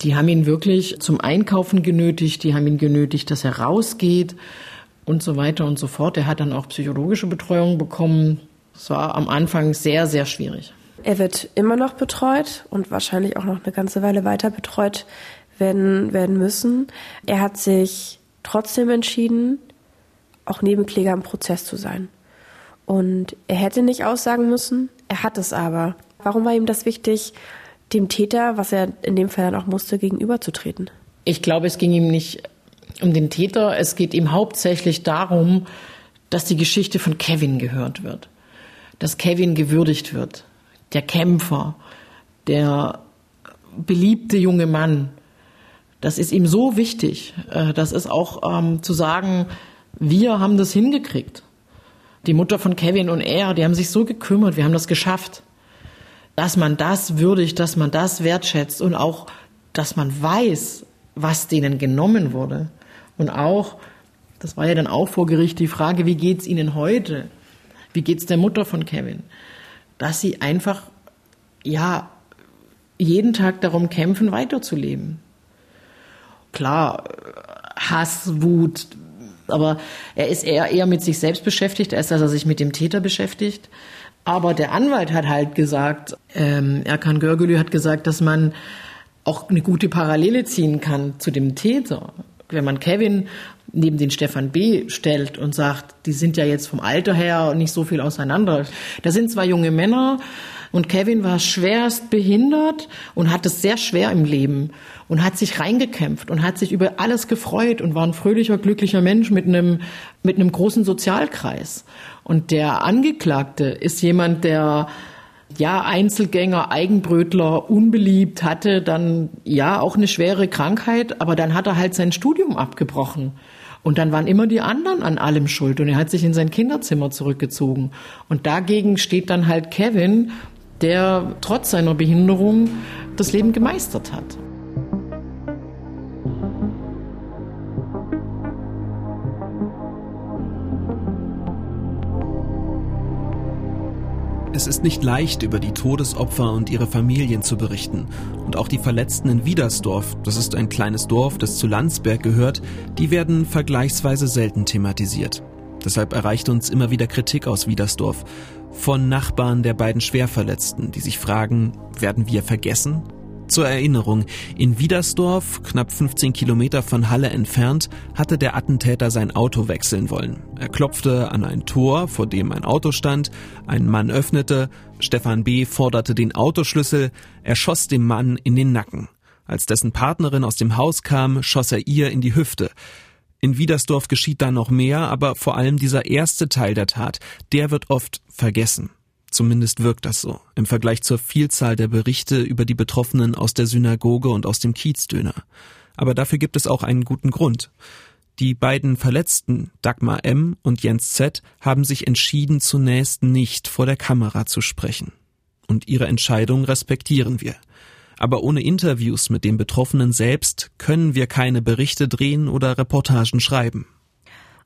Die haben ihn wirklich zum Einkaufen genötigt, die haben ihn genötigt, dass er rausgeht und so weiter und so fort. Er hat dann auch psychologische Betreuung bekommen. Es war am Anfang sehr, sehr schwierig. Er wird immer noch betreut und wahrscheinlich auch noch eine ganze Weile weiter betreut werden, werden müssen. Er hat sich trotzdem entschieden, auch Nebenkläger im Prozess zu sein. Und er hätte nicht aussagen müssen, er hat es aber. Warum war ihm das wichtig, dem Täter, was er in dem Fall dann auch musste, gegenüberzutreten? Ich glaube, es ging ihm nicht um den Täter, es geht ihm hauptsächlich darum, dass die Geschichte von Kevin gehört wird, dass Kevin gewürdigt wird, der Kämpfer, der beliebte junge Mann. Das ist ihm so wichtig. Äh, das ist auch ähm, zu sagen, wir haben das hingekriegt. Die Mutter von Kevin und er, die haben sich so gekümmert, wir haben das geschafft. Dass man das würdigt, dass man das wertschätzt und auch, dass man weiß, was denen genommen wurde. Und auch, das war ja dann auch vor Gericht die Frage, wie geht's ihnen heute? Wie geht's der Mutter von Kevin? Dass sie einfach, ja, jeden Tag darum kämpfen, weiterzuleben. Klar, Hass, Wut, aber er ist eher, eher mit sich selbst beschäftigt, als dass er sich mit dem Täter beschäftigt. Aber der Anwalt hat halt gesagt, ähm, Erkan Görgülü hat gesagt, dass man auch eine gute Parallele ziehen kann zu dem Täter. Wenn man Kevin neben den Stefan B. stellt und sagt, die sind ja jetzt vom Alter her nicht so viel auseinander. Da sind zwei junge Männer und Kevin war schwerst behindert und hat es sehr schwer im Leben und hat sich reingekämpft und hat sich über alles gefreut und war ein fröhlicher, glücklicher Mensch mit einem, mit einem großen Sozialkreis. Und der Angeklagte ist jemand, der ja, Einzelgänger, Eigenbrötler, unbeliebt, hatte dann ja auch eine schwere Krankheit, aber dann hat er halt sein Studium abgebrochen. Und dann waren immer die anderen an allem schuld und er hat sich in sein Kinderzimmer zurückgezogen. Und dagegen steht dann halt Kevin, der trotz seiner Behinderung das Leben gemeistert hat. Es ist nicht leicht, über die Todesopfer und ihre Familien zu berichten. Und auch die Verletzten in Wiedersdorf, das ist ein kleines Dorf, das zu Landsberg gehört, die werden vergleichsweise selten thematisiert. Deshalb erreicht uns immer wieder Kritik aus Wiedersdorf. Von Nachbarn der beiden Schwerverletzten, die sich fragen, werden wir vergessen? Zur Erinnerung, in Wiedersdorf, knapp 15 Kilometer von Halle entfernt, hatte der Attentäter sein Auto wechseln wollen. Er klopfte an ein Tor, vor dem ein Auto stand, ein Mann öffnete, Stefan B. forderte den Autoschlüssel, er schoss dem Mann in den Nacken. Als dessen Partnerin aus dem Haus kam, schoss er ihr in die Hüfte. In Wiedersdorf geschieht da noch mehr, aber vor allem dieser erste Teil der Tat, der wird oft vergessen. Zumindest wirkt das so, im Vergleich zur Vielzahl der Berichte über die Betroffenen aus der Synagoge und aus dem Kiezdöner. Aber dafür gibt es auch einen guten Grund. Die beiden Verletzten, Dagmar M. und Jens Z., haben sich entschieden, zunächst nicht vor der Kamera zu sprechen. Und ihre Entscheidung respektieren wir. Aber ohne Interviews mit den Betroffenen selbst können wir keine Berichte drehen oder Reportagen schreiben.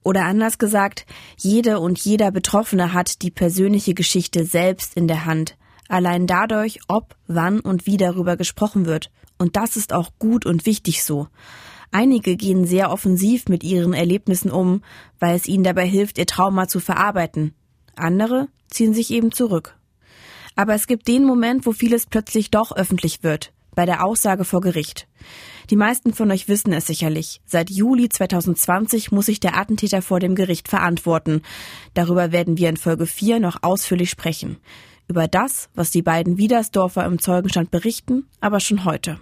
Oder anders gesagt, jede und jeder Betroffene hat die persönliche Geschichte selbst in der Hand. Allein dadurch, ob, wann und wie darüber gesprochen wird. Und das ist auch gut und wichtig so. Einige gehen sehr offensiv mit ihren Erlebnissen um, weil es ihnen dabei hilft, ihr Trauma zu verarbeiten. Andere ziehen sich eben zurück. Aber es gibt den Moment, wo vieles plötzlich doch öffentlich wird, bei der Aussage vor Gericht. Die meisten von euch wissen es sicherlich. Seit Juli 2020 muss sich der Attentäter vor dem Gericht verantworten. Darüber werden wir in Folge 4 noch ausführlich sprechen. Über das, was die beiden Wiedersdorfer im Zeugenstand berichten, aber schon heute.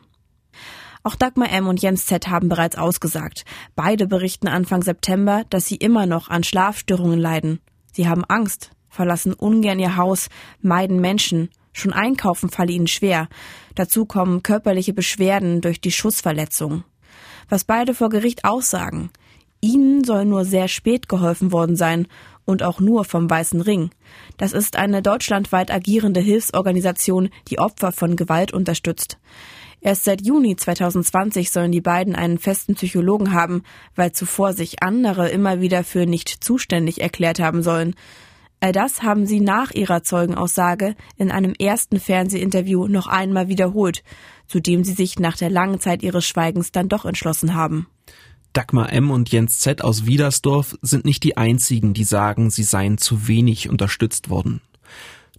Auch Dagmar M. und Jens Z. haben bereits ausgesagt. Beide berichten Anfang September, dass sie immer noch an Schlafstörungen leiden. Sie haben Angst, verlassen ungern ihr Haus, meiden Menschen, Schon einkaufen falle ihnen schwer. Dazu kommen körperliche Beschwerden durch die Schussverletzung. Was beide vor Gericht aussagen. Ihnen soll nur sehr spät geholfen worden sein und auch nur vom Weißen Ring. Das ist eine deutschlandweit agierende Hilfsorganisation, die Opfer von Gewalt unterstützt. Erst seit Juni 2020 sollen die beiden einen festen Psychologen haben, weil zuvor sich andere immer wieder für nicht zuständig erklärt haben sollen. All das haben sie nach ihrer Zeugenaussage in einem ersten Fernsehinterview noch einmal wiederholt, zu dem sie sich nach der langen Zeit ihres Schweigens dann doch entschlossen haben. Dagmar M. und Jens Z. aus Wiedersdorf sind nicht die einzigen, die sagen, sie seien zu wenig unterstützt worden.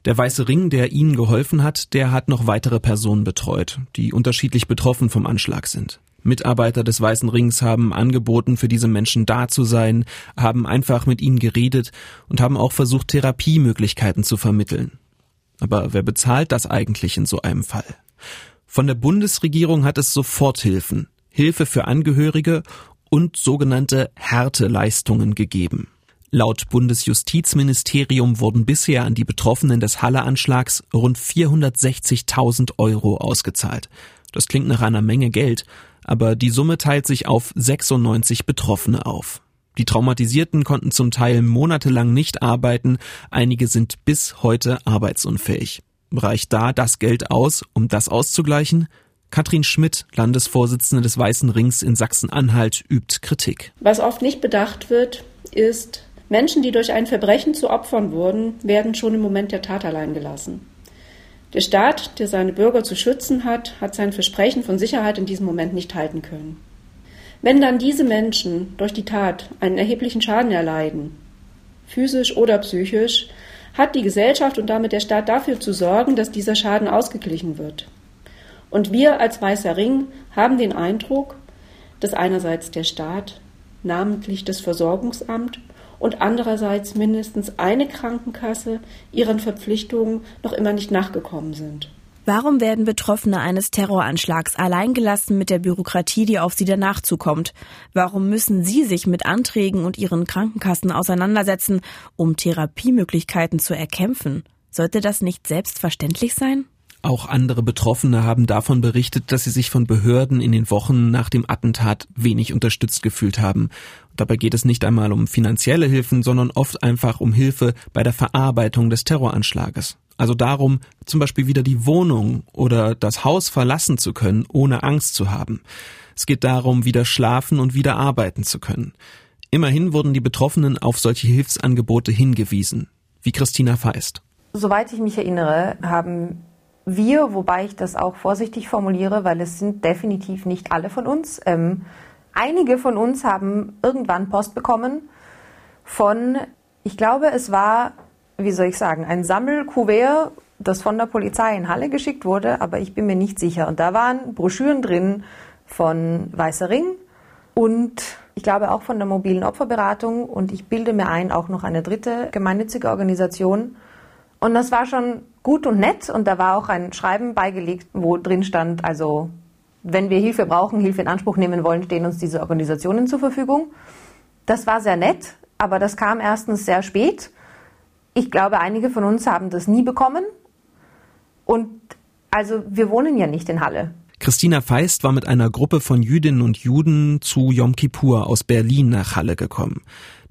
Der Weiße Ring, der ihnen geholfen hat, der hat noch weitere Personen betreut, die unterschiedlich betroffen vom Anschlag sind. Mitarbeiter des Weißen Rings haben angeboten, für diese Menschen da zu sein, haben einfach mit ihnen geredet und haben auch versucht, Therapiemöglichkeiten zu vermitteln. Aber wer bezahlt das eigentlich in so einem Fall? Von der Bundesregierung hat es Soforthilfen, Hilfe für Angehörige und sogenannte Härteleistungen gegeben. Laut Bundesjustizministerium wurden bisher an die Betroffenen des Halle-Anschlags rund 460.000 Euro ausgezahlt. Das klingt nach einer Menge Geld, aber die Summe teilt sich auf 96 Betroffene auf. Die Traumatisierten konnten zum Teil monatelang nicht arbeiten, einige sind bis heute arbeitsunfähig. Reicht da das Geld aus, um das auszugleichen? Katrin Schmidt, Landesvorsitzende des Weißen Rings in Sachsen-Anhalt, übt Kritik. Was oft nicht bedacht wird, ist, Menschen, die durch ein Verbrechen zu Opfern wurden, werden schon im Moment der Tat allein gelassen. Der Staat, der seine Bürger zu schützen hat, hat sein Versprechen von Sicherheit in diesem Moment nicht halten können. Wenn dann diese Menschen durch die Tat einen erheblichen Schaden erleiden, physisch oder psychisch, hat die Gesellschaft und damit der Staat dafür zu sorgen, dass dieser Schaden ausgeglichen wird. Und wir als Weißer Ring haben den Eindruck, dass einerseits der Staat, namentlich das Versorgungsamt und andererseits mindestens eine Krankenkasse ihren Verpflichtungen noch immer nicht nachgekommen sind. Warum werden Betroffene eines Terroranschlags alleingelassen mit der Bürokratie, die auf sie danach zukommt? Warum müssen sie sich mit Anträgen und ihren Krankenkassen auseinandersetzen, um Therapiemöglichkeiten zu erkämpfen? Sollte das nicht selbstverständlich sein? Auch andere Betroffene haben davon berichtet, dass sie sich von Behörden in den Wochen nach dem Attentat wenig unterstützt gefühlt haben Dabei geht es nicht einmal um finanzielle Hilfen, sondern oft einfach um Hilfe bei der Verarbeitung des Terroranschlages. Also darum, zum Beispiel wieder die Wohnung oder das Haus verlassen zu können, ohne Angst zu haben. Es geht darum, wieder schlafen und wieder arbeiten zu können. Immerhin wurden die Betroffenen auf solche Hilfsangebote hingewiesen, wie Christina Feist. soweit ich mich erinnere, haben wir, wobei ich das auch vorsichtig formuliere, weil es sind definitiv nicht alle von uns, ähm, einige von uns haben irgendwann Post bekommen von, ich glaube, es war, wie soll ich sagen, ein Sammelkuvert, das von der Polizei in Halle geschickt wurde, aber ich bin mir nicht sicher. Und da waren Broschüren drin von Weißer Ring und ich glaube auch von der mobilen Opferberatung und ich bilde mir ein, auch noch eine dritte gemeinnützige Organisation. Und das war schon gut und nett und da war auch ein Schreiben beigelegt, wo drin stand, also wenn wir Hilfe brauchen, Hilfe in Anspruch nehmen wollen, stehen uns diese Organisationen zur Verfügung. Das war sehr nett, aber das kam erstens sehr spät. Ich glaube, einige von uns haben das nie bekommen. Und also wir wohnen ja nicht in Halle. Christina Feist war mit einer Gruppe von Jüdinnen und Juden zu Yom Kippur aus Berlin nach Halle gekommen.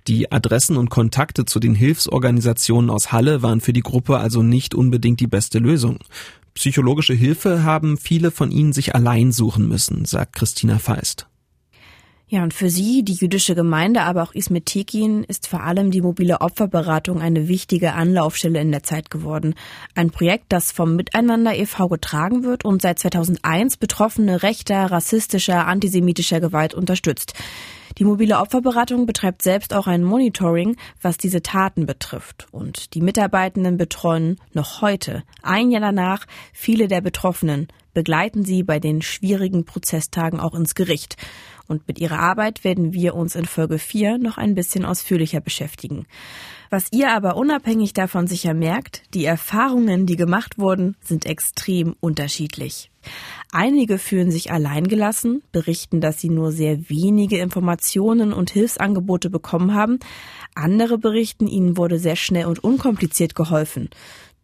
Die Adressen und Kontakte zu den Hilfsorganisationen aus Halle waren für die Gruppe also nicht unbedingt die beste Lösung. Psychologische Hilfe haben viele von ihnen sich allein suchen müssen, sagt Christina Feist. Ja, und für Sie, die jüdische Gemeinde, aber auch Ismet Tekin, ist vor allem die mobile Opferberatung eine wichtige Anlaufstelle in der Zeit geworden. Ein Projekt, das vom Miteinander e.V. getragen wird und seit 2001 Betroffene rechter, rassistischer, antisemitischer Gewalt unterstützt. Die mobile Opferberatung betreibt selbst auch ein Monitoring, was diese Taten betrifft. Und die Mitarbeitenden betreuen noch heute, ein Jahr danach, viele der Betroffenen, begleiten sie bei den schwierigen Prozesstagen auch ins Gericht. Und mit ihrer Arbeit werden wir uns in Folge 4 noch ein bisschen ausführlicher beschäftigen. Was ihr aber unabhängig davon sicher merkt, die Erfahrungen, die gemacht wurden, sind extrem unterschiedlich. Einige fühlen sich alleingelassen, berichten, dass sie nur sehr wenige Informationen und Hilfsangebote bekommen haben. Andere berichten, ihnen wurde sehr schnell und unkompliziert geholfen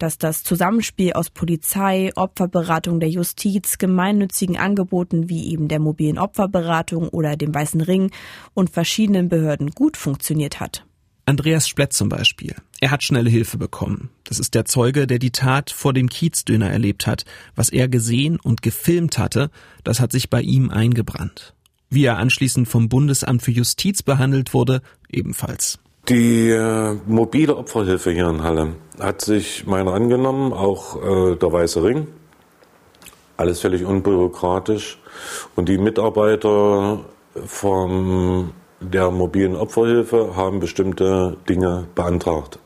dass das Zusammenspiel aus Polizei, Opferberatung der Justiz, gemeinnützigen Angeboten wie eben der mobilen Opferberatung oder dem Weißen Ring und verschiedenen Behörden gut funktioniert hat. Andreas Splett zum Beispiel. Er hat schnelle Hilfe bekommen. Das ist der Zeuge, der die Tat vor dem Kiezdöner erlebt hat. Was er gesehen und gefilmt hatte, das hat sich bei ihm eingebrannt. Wie er anschließend vom Bundesamt für Justiz behandelt wurde, ebenfalls. Die äh, mobile Opferhilfe hier in Halle hat sich meiner angenommen, auch äh, der Weiße Ring. Alles völlig unbürokratisch. Und die Mitarbeiter von der mobilen Opferhilfe haben bestimmte Dinge beantragt.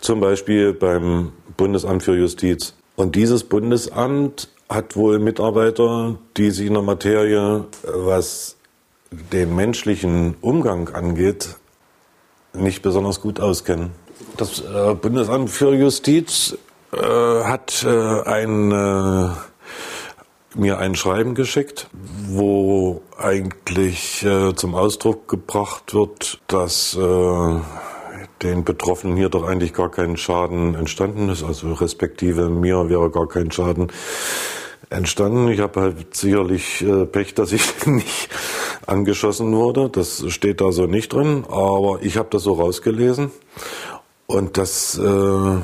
Zum Beispiel beim Bundesamt für Justiz. Und dieses Bundesamt hat wohl Mitarbeiter, die sich in der Materie, was den menschlichen Umgang angeht, nicht besonders gut auskennen. Das äh, Bundesamt für Justiz äh, hat äh, ein, äh, mir ein Schreiben geschickt, wo eigentlich äh, zum Ausdruck gebracht wird, dass äh, den Betroffenen hier doch eigentlich gar kein Schaden entstanden ist, also respektive mir wäre gar kein Schaden entstanden. Ich habe halt sicherlich Pech, dass ich nicht angeschossen wurde. Das steht da so nicht drin, aber ich habe das so rausgelesen. Und das äh,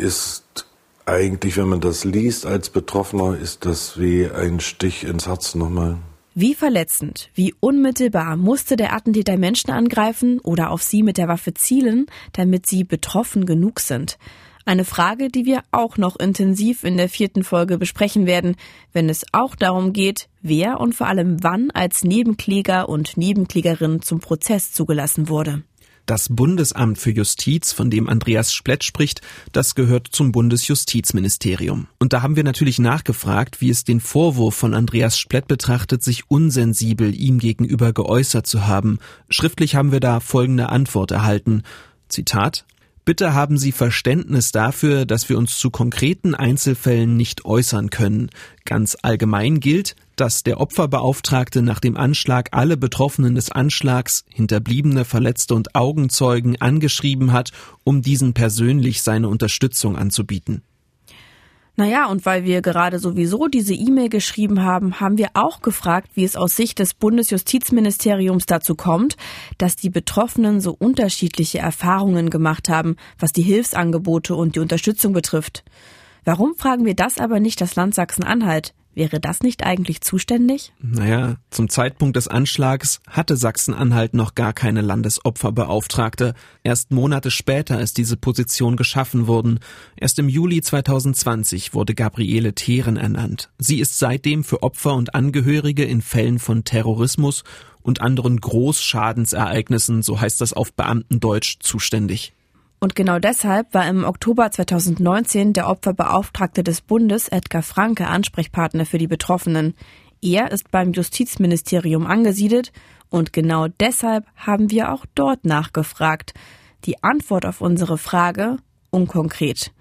ist eigentlich, wenn man das liest als Betroffener, ist das wie ein Stich ins Herz nochmal. Wie verletzend, wie unmittelbar musste der Attentäter Menschen angreifen oder auf sie mit der Waffe zielen, damit sie betroffen genug sind? Eine Frage, die wir auch noch intensiv in der vierten Folge besprechen werden, wenn es auch darum geht, wer und vor allem wann als Nebenkläger und Nebenklägerin zum Prozess zugelassen wurde. Das Bundesamt für Justiz, von dem Andreas Splett spricht, das gehört zum Bundesjustizministerium. Und da haben wir natürlich nachgefragt, wie es den Vorwurf von Andreas Splett betrachtet, sich unsensibel ihm gegenüber geäußert zu haben. Schriftlich haben wir da folgende Antwort erhalten. Zitat Bitte haben Sie Verständnis dafür, dass wir uns zu konkreten Einzelfällen nicht äußern können. Ganz allgemein gilt, dass der Opferbeauftragte nach dem Anschlag alle Betroffenen des Anschlags, Hinterbliebene, Verletzte und Augenzeugen angeschrieben hat, um diesen persönlich seine Unterstützung anzubieten. Naja, und weil wir gerade sowieso diese E-Mail geschrieben haben, haben wir auch gefragt, wie es aus Sicht des Bundesjustizministeriums dazu kommt, dass die Betroffenen so unterschiedliche Erfahrungen gemacht haben, was die Hilfsangebote und die Unterstützung betrifft. Warum fragen wir das aber nicht das Land Sachsen-Anhalt? Wäre das nicht eigentlich zuständig? Naja, zum Zeitpunkt des Anschlags hatte Sachsen-Anhalt noch gar keine Landesopferbeauftragte. Erst Monate später ist diese Position geschaffen worden. Erst im Juli 2020 wurde Gabriele Theeren ernannt. Sie ist seitdem für Opfer und Angehörige in Fällen von Terrorismus und anderen Großschadensereignissen, so heißt das auf Beamtendeutsch, zuständig. Und genau deshalb war im Oktober 2019 der Opferbeauftragte des Bundes Edgar Franke Ansprechpartner für die Betroffenen. Er ist beim Justizministerium angesiedelt und genau deshalb haben wir auch dort nachgefragt. Die Antwort auf unsere Frage unkonkret.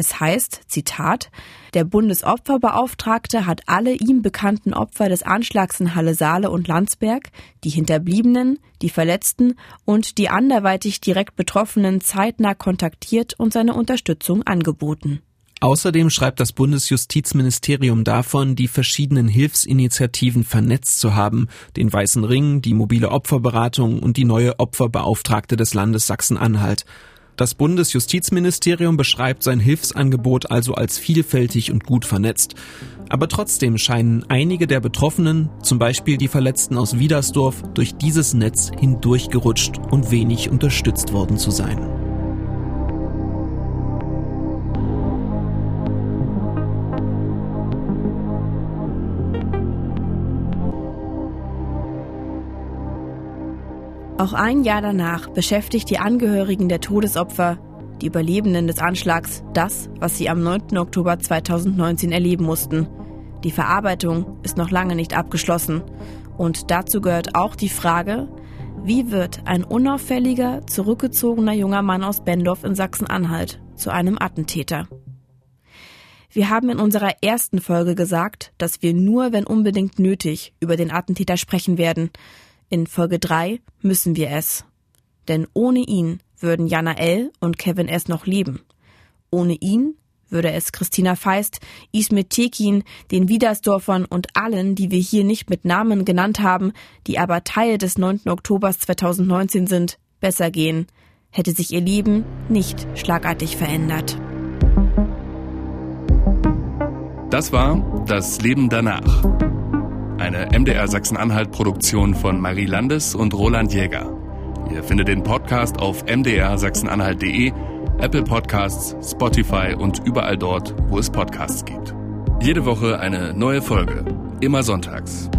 Es heißt, Zitat, der Bundesopferbeauftragte hat alle ihm bekannten Opfer des Anschlags in Halle Saale und Landsberg, die Hinterbliebenen, die Verletzten und die anderweitig direkt Betroffenen zeitnah kontaktiert und seine Unterstützung angeboten. Außerdem schreibt das Bundesjustizministerium davon, die verschiedenen Hilfsinitiativen vernetzt zu haben, den Weißen Ring, die mobile Opferberatung und die neue Opferbeauftragte des Landes Sachsen-Anhalt. Das Bundesjustizministerium beschreibt sein Hilfsangebot also als vielfältig und gut vernetzt. Aber trotzdem scheinen einige der Betroffenen, zum Beispiel die Verletzten aus Wiedersdorf, durch dieses Netz hindurchgerutscht und wenig unterstützt worden zu sein. Auch ein Jahr danach beschäftigt die Angehörigen der Todesopfer, die Überlebenden des Anschlags, das, was sie am 9. Oktober 2019 erleben mussten. Die Verarbeitung ist noch lange nicht abgeschlossen. Und dazu gehört auch die Frage, wie wird ein unauffälliger, zurückgezogener junger Mann aus Bendorf in Sachsen-Anhalt zu einem Attentäter? Wir haben in unserer ersten Folge gesagt, dass wir nur, wenn unbedingt nötig, über den Attentäter sprechen werden. In Folge 3 müssen wir es. Denn ohne ihn würden Jana L. und Kevin S. noch leben. Ohne ihn würde es Christina Feist, Ismet Tekin, den Wiedersdorfern und allen, die wir hier nicht mit Namen genannt haben, die aber Teil des 9. Oktobers 2019 sind, besser gehen, hätte sich ihr Leben nicht schlagartig verändert. Das war Das Leben danach eine MDR Sachsen-Anhalt-Produktion von Marie Landes und Roland Jäger. Ihr findet den Podcast auf mdrsachsenanhalt.de, Apple Podcasts, Spotify und überall dort, wo es Podcasts gibt. Jede Woche eine neue Folge, immer sonntags.